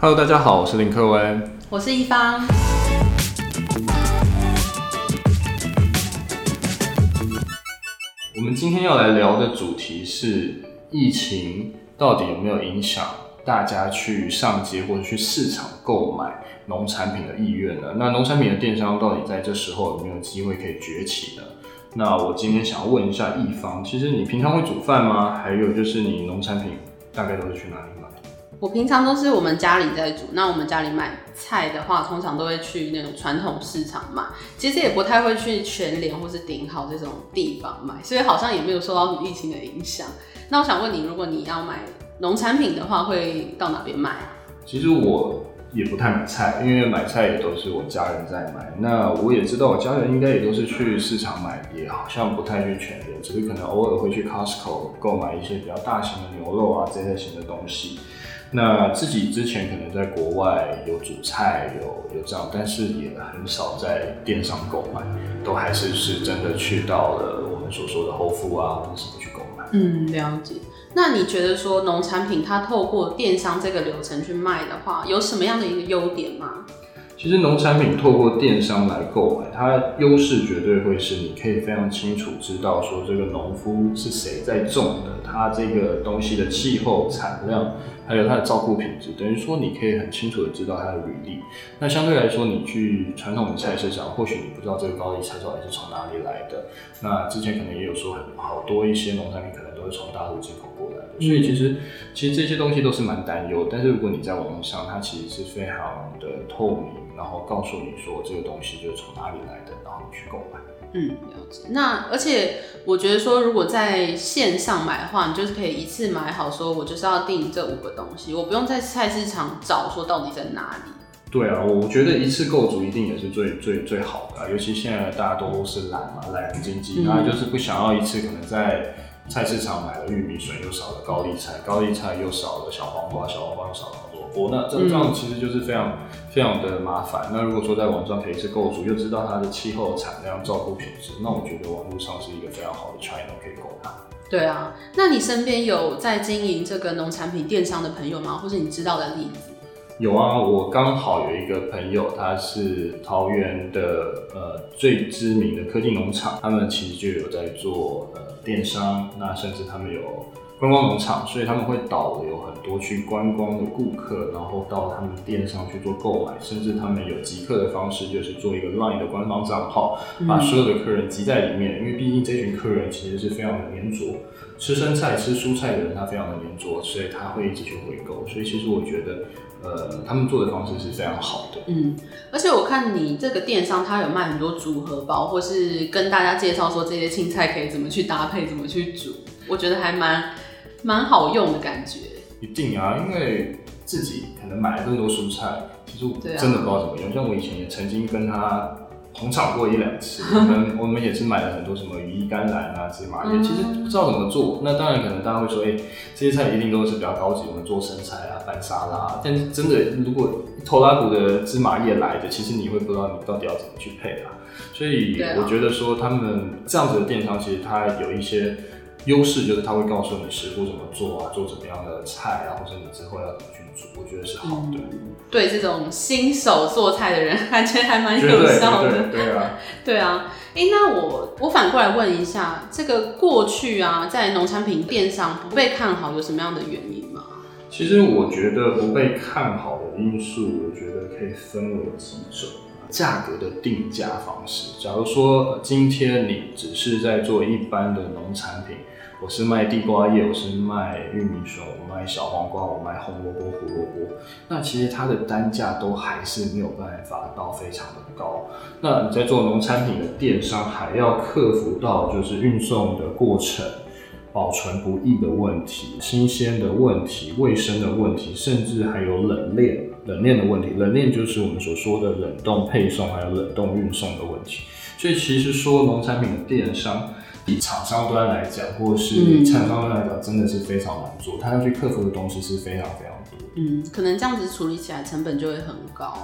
Hello，大家好，我是林克文，我是一方。我们今天要来聊的主题是疫情到底有没有影响大家去上街或者去市场购买农产品的意愿呢？那农产品的电商到底在这时候有没有机会可以崛起呢？那我今天想要问一下一方，其实你平常会煮饭吗？还有就是你农产品大概都是去哪里买？我平常都是我们家里在煮，那我们家里买菜的话，通常都会去那种传统市场买，其实也不太会去全联或是顶好这种地方买，所以好像也没有受到什么疫情的影响。那我想问你，如果你要买农产品的话，会到哪边买啊？其实我也不太买菜，因为买菜也都是我家人在买。那我也知道我家人应该也都是去市场买，也好像不太去全联，只是可能偶尔会去 Costco 购买一些比较大型的牛肉啊这类型的东西。那自己之前可能在国外有煮菜，有有这样，但是也很少在电商购买，都还是是真的去到了我们所说的后付啊，或者什么去购买。嗯，了解。那你觉得说农产品它透过电商这个流程去卖的话，有什么样的一个优点吗？其实农产品透过电商来购买，它优势绝对会是你可以非常清楚知道说这个农夫是谁在种的，它这个东西的气候、产量，还有它的照顾品质，等于说你可以很清楚的知道它的履历。那相对来说，你去传统的菜市场，或许你不知道这个高丽菜到底是从哪里来的。那之前可能也有说很好多一些农产品可能都是从大陆进口过来的，所以其实其实这些东西都是蛮担忧。但是如果你在网络上，它其实是非常的透明。然后告诉你说这个东西就是从哪里来的，然后你去购买。嗯，了解。那而且我觉得说，如果在线上买的话，你就是可以一次买好，说我就是要订这五个东西，我不用在菜市场找说到底在哪里。对啊，我觉得一次购足一定也是最最最好的啊，尤其现在大家都是懒嘛，懒人经济，那就是不想要一次可能在菜市场买了玉米笋又少了高丽菜，高丽菜又少了小黄瓜，小黄瓜又少了那这这样其实就是非常。非常的麻烦。那如果说在网上可以是购足，又知道它的气候、产量、照顾品质，那我觉得网络上是一个非常好的 channel 可以购买。对啊，那你身边有在经营这个农产品电商的朋友吗？或是你知道的例子？有啊，我刚好有一个朋友，他是桃园的呃最知名的科技农场，他们其实就有在做呃电商，那甚至他们有。观光农场，所以他们会导流很多去观光的顾客，然后到他们店上去做购买，甚至他们有集客的方式，就是做一个 LINE 的官方账号，把所有的客人集在里面。因为毕竟这群客人其实是非常的黏着，吃生菜、吃蔬菜的人他非常的黏着，所以他会一直去回购。所以其实我觉得，呃，他们做的方式是非常好的。嗯，而且我看你这个电商，它有卖很多组合包，或是跟大家介绍说这些青菜可以怎么去搭配，怎么去煮，我觉得还蛮。蛮好用的感觉，一定啊，因为自己可能买了更多蔬菜，其实我真的不知道怎么用。啊、像我以前也曾经跟他捧场过一两次，我们我们也是买了很多什么羽衣甘蓝啊、芝麻叶，嗯、其实不知道怎么做。那当然可能大家会说，哎、欸，这些菜一定都是比较高级，我们做生菜啊、拌沙拉。但是真的，如果一拖拉库的芝麻叶来的，其实你会不知道你到底要怎么去配啊。所以我觉得说他们这样子的电商，其实它有一些。优势就是他会告诉你食谱怎么做啊，做怎么样的菜啊，或者你之后要怎么去煮，我觉得是好的。嗯、对这种新手做菜的人，感觉还蛮有效的。对，对，对啊，对啊。哎、欸，那我我反过来问一下，这个过去啊，在农产品店上不被看好，有什么样的原因吗？其实我觉得不被看好的因素，我觉得可以分为几种。价格的定价方式，假如说今天你只是在做一般的农产品，我是卖地瓜叶，我是卖玉米笋，我卖小黄瓜，我卖红萝卜、胡萝卜，那其实它的单价都还是没有办法到非常的高。那你在做农产品的电商，还要克服到就是运送的过程。保存不易的问题、新鲜的问题、卫生的问题，甚至还有冷链、冷链的问题。冷链就是我们所说的冷冻配送，还有冷冻运送的问题。所以其实说农产品的电商，以厂商端来讲，或是厂商端来讲，真的是非常难做。他要去克服的东西是非常非常多。嗯，可能这样子处理起来成本就会很高。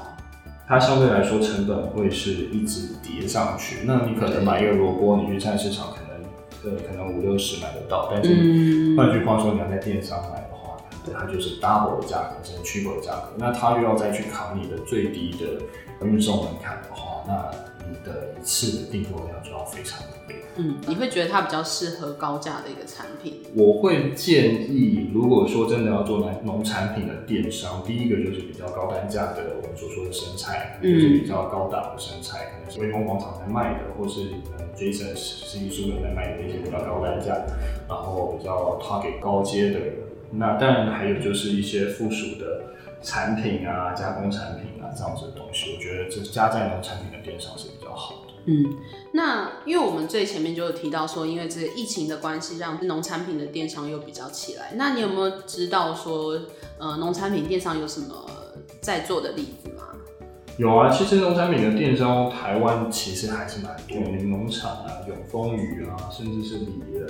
它相对来说成本会是一直叠上去。那你可能买一个萝卜，你去菜市场可能。对，可能五六十买得到，但是换句话说，你要在电商买对，它就是 double 的价格，甚至 triple 的价格。那它又要再去扛你的最低的运送门槛的话，那你的一次的订货量就要非常的高。嗯，你会觉得它比较适合高价的一个产品？我会建议，如果说真的要做农农产品的电商，第一个就是比较高单价的，我们所说的生菜，就是比较高档的生菜，可能是威风广场在卖的，或是呃 Jason 实体书在卖的那些比较高单价，然后比较 target 高阶的。那当然还有就是一些附属的产品啊，加工产品啊这样子的东西，我觉得这加在农产品的电商是比较好的。嗯，那因为我们最前面就有提到说，因为这个疫情的关系，让农产品的电商又比较起来。那你有没有知道说，呃，农产品电商有什么在做的例子？有啊，其实农产品的电商，台湾其实还是蛮多，柠农场啊、永丰鱼啊，甚至是里仁，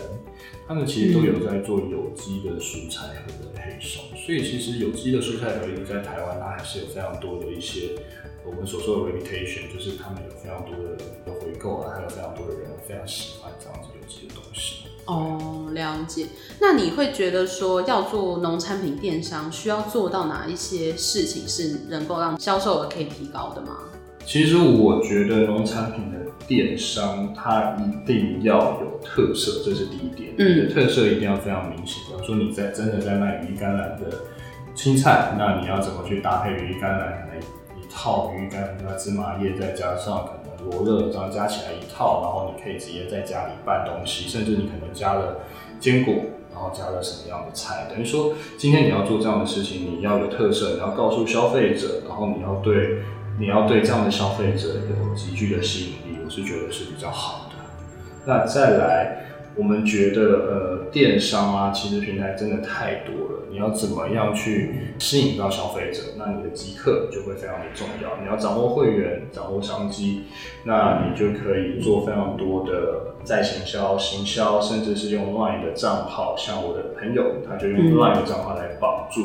他们其实都有在做有机的蔬菜和的配送。嗯、所以其实有机的蔬菜和在台湾，它还是有非常多的一些。我们所说的 reputation 就是他们有非常多的回购啊，还有非常多的人非常喜欢这样子有机的东西。哦，了解。那你会觉得说要做农产品电商，需要做到哪一些事情是能够让销售额可以提高的吗？其实我觉得农产品的电商它一定要有特色，这是第一点。嗯，特色一定要非常明显。比如说你在真的在卖羽衣甘蓝的青菜，那你要怎么去搭配羽衣甘蓝？可能套鱼干加芝麻叶，再加上可能罗勒，这样加起来一套，然后你可以直接在家里拌东西，甚至你可能加了坚果，然后加了什么样的菜，等于说今天你要做这样的事情，你要有特色，你要告诉消费者，然后你要对你要对这样的消费者有极具的吸引力，我是觉得是比较好的。那再来。我们觉得，呃，电商啊，其实平台真的太多了。你要怎么样去吸引到消费者？那你的即刻就会非常的重要。你要掌握会员，掌握商机，那你就可以做非常多的再行销、行销，甚至是用 LINE 的账号。像我的朋友，他就用 LINE 的账号来绑住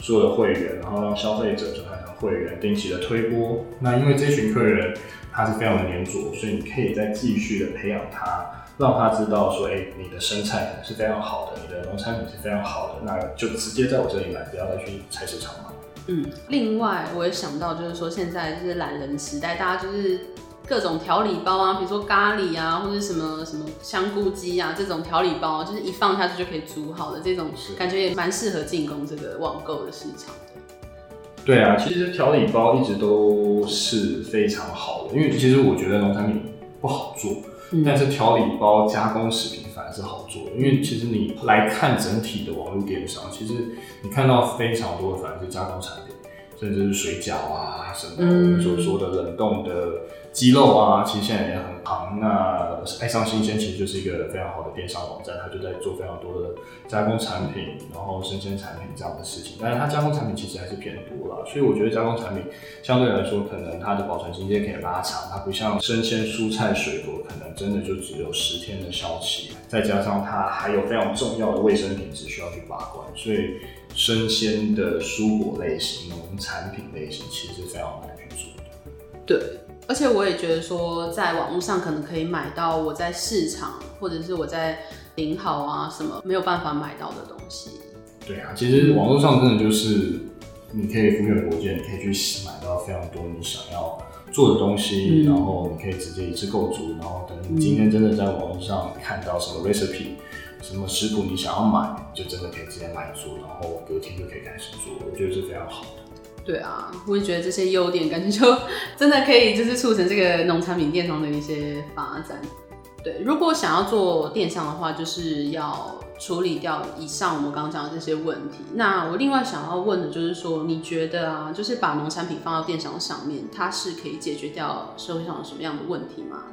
所有的会员，然后让消费者转换成会员，定期的推播。那因为这群客人他是非常的黏着，所以你可以再继续的培养他。让他知道说，哎、欸，你的生菜是非常好的，你的农产品是非常好的，那就直接在我这里买，不要再去菜市场买。嗯，另外我也想到，就是说现在就是懒人时代，大家就是各种调理包啊，比如说咖喱啊，或者什么什么香菇鸡啊这种调理包，就是一放下去就可以煮好的这种，感觉也蛮适合进攻这个网购的市场的。对啊，其实调理包一直都是非常好的，因为其实我觉得农产品不好做。但是调理包加工食品反而是好做的，因为其实你来看整体的网络电商，其实你看到非常多的反而是加工产品，甚至是水饺啊什么的，我们所说的冷冻的。鸡肉啊，其实现在也很行。那爱上新鲜其实就是一个非常好的电商网站，它就在做非常多的加工产品，然后生鲜产品这样的事情。但是它加工产品其实还是偏多了，所以我觉得加工产品相对来说，可能它的保存期间可以拉长，它不像生鲜蔬菜水果，可能真的就只有十天的效期。再加上它还有非常重要的卫生品质需要去把关，所以生鲜的蔬果类型、农产品类型其实是非常难去做的。对。而且我也觉得说，在网络上可能可以买到我在市场或者是我在零好啊什么没有办法买到的东西。对啊，其实网络上真的就是你可以无远弗届，你可以去买到非常多你想要做的东西，嗯、然后你可以直接一次购足，然后等你今天真的在网络上看到什么 recipe、什么食谱你想要买，就真的可以直接买做，然后隔天就可以开始做，我觉得是非常好的。对啊，我也觉得这些优点，感觉就真的可以就是促成这个农产品电商的一些发展。对，如果想要做电商的话，就是要处理掉以上我们刚刚讲的这些问题。那我另外想要问的就是说，你觉得啊，就是把农产品放到电商上面，它是可以解决掉社会上有什么样的问题吗？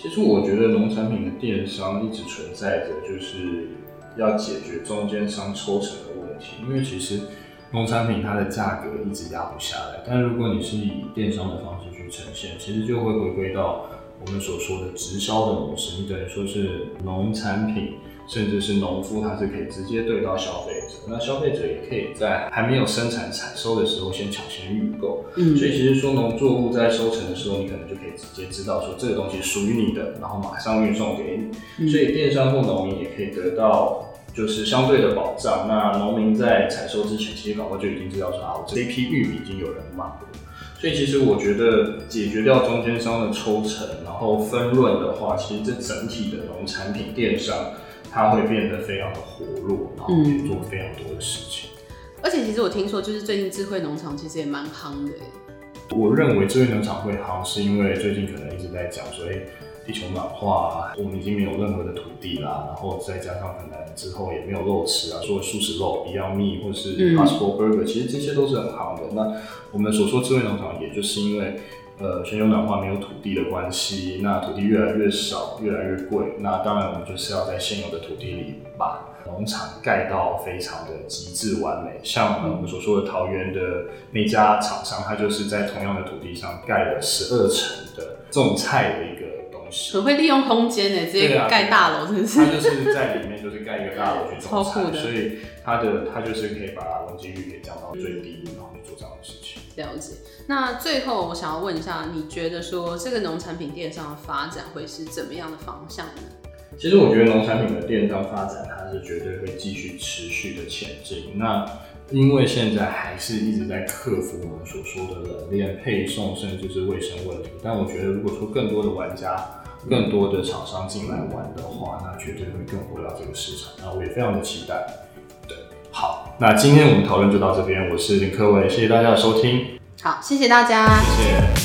其实我觉得农产品的电商一直存在着，就是要解决中间商抽成的问题，因为其实。农产品它的价格一直压不下来，但如果你是以电商的方式去呈现，其实就会回归到我们所说的直销的模式，你等于说是农产品，甚至是农夫，他是可以直接对到消费者，那消费者也可以在还没有生产采收的时候先抢先预购，嗯，所以其实说农作物在收成的时候，你可能就可以直接知道说这个东西属于你的，然后马上运送给你，所以电商或农民也可以得到。就是相对的保障。那农民在采收之前，其实搞不好就已经知道说啊，我这一批玉米已经有人买了。所以其实我觉得解决掉中间商的抽成，然后分润的话，其实这整体的农产品电商它会变得非常的活络，然后去做非常多的事情。而且其实我听说，就是最近智慧农场其实也蛮夯的。我认为智慧农场会夯，是因为最近可能一直在讲说，哎，地球暖化，我们已经没有任何的土地啦，然后再加上可能之后也没有肉吃啊，说素食肉 Beyond Meat 或是 Impossible Burger，其实这些都是很夯的。那我们所说智慧农场，也就是因为。呃，全球暖化没有土地的关系，那土地越来越少，越来越贵。那当然，我们就是要在现有的土地里把农场盖到非常的极致完美。像我们所说的桃园的那家厂商，他就是在同样的土地上盖了十二层的种菜的一个西。很会利用空间呢，直接盖大楼，是不是？他就是在里面就是盖一个大楼去种菜，所以他的他就是可以把容积率给降到最低，然后去做这样的事情。了解。那最后我想要问一下，你觉得说这个农产品电商的发展会是怎么样的方向呢？其实我觉得农产品的电商发展，它是绝对会继续持续的前进。那因为现在还是一直在克服我们所说的冷链配送，甚至是卫生问题。但我觉得，如果说更多的玩家、更多的厂商进来玩的话，那绝对会更活跃这个市场。那我也非常的期待。对，好，那今天我们讨论就到这边。我是林科伟，谢谢大家的收听。好，谢谢大家。谢谢。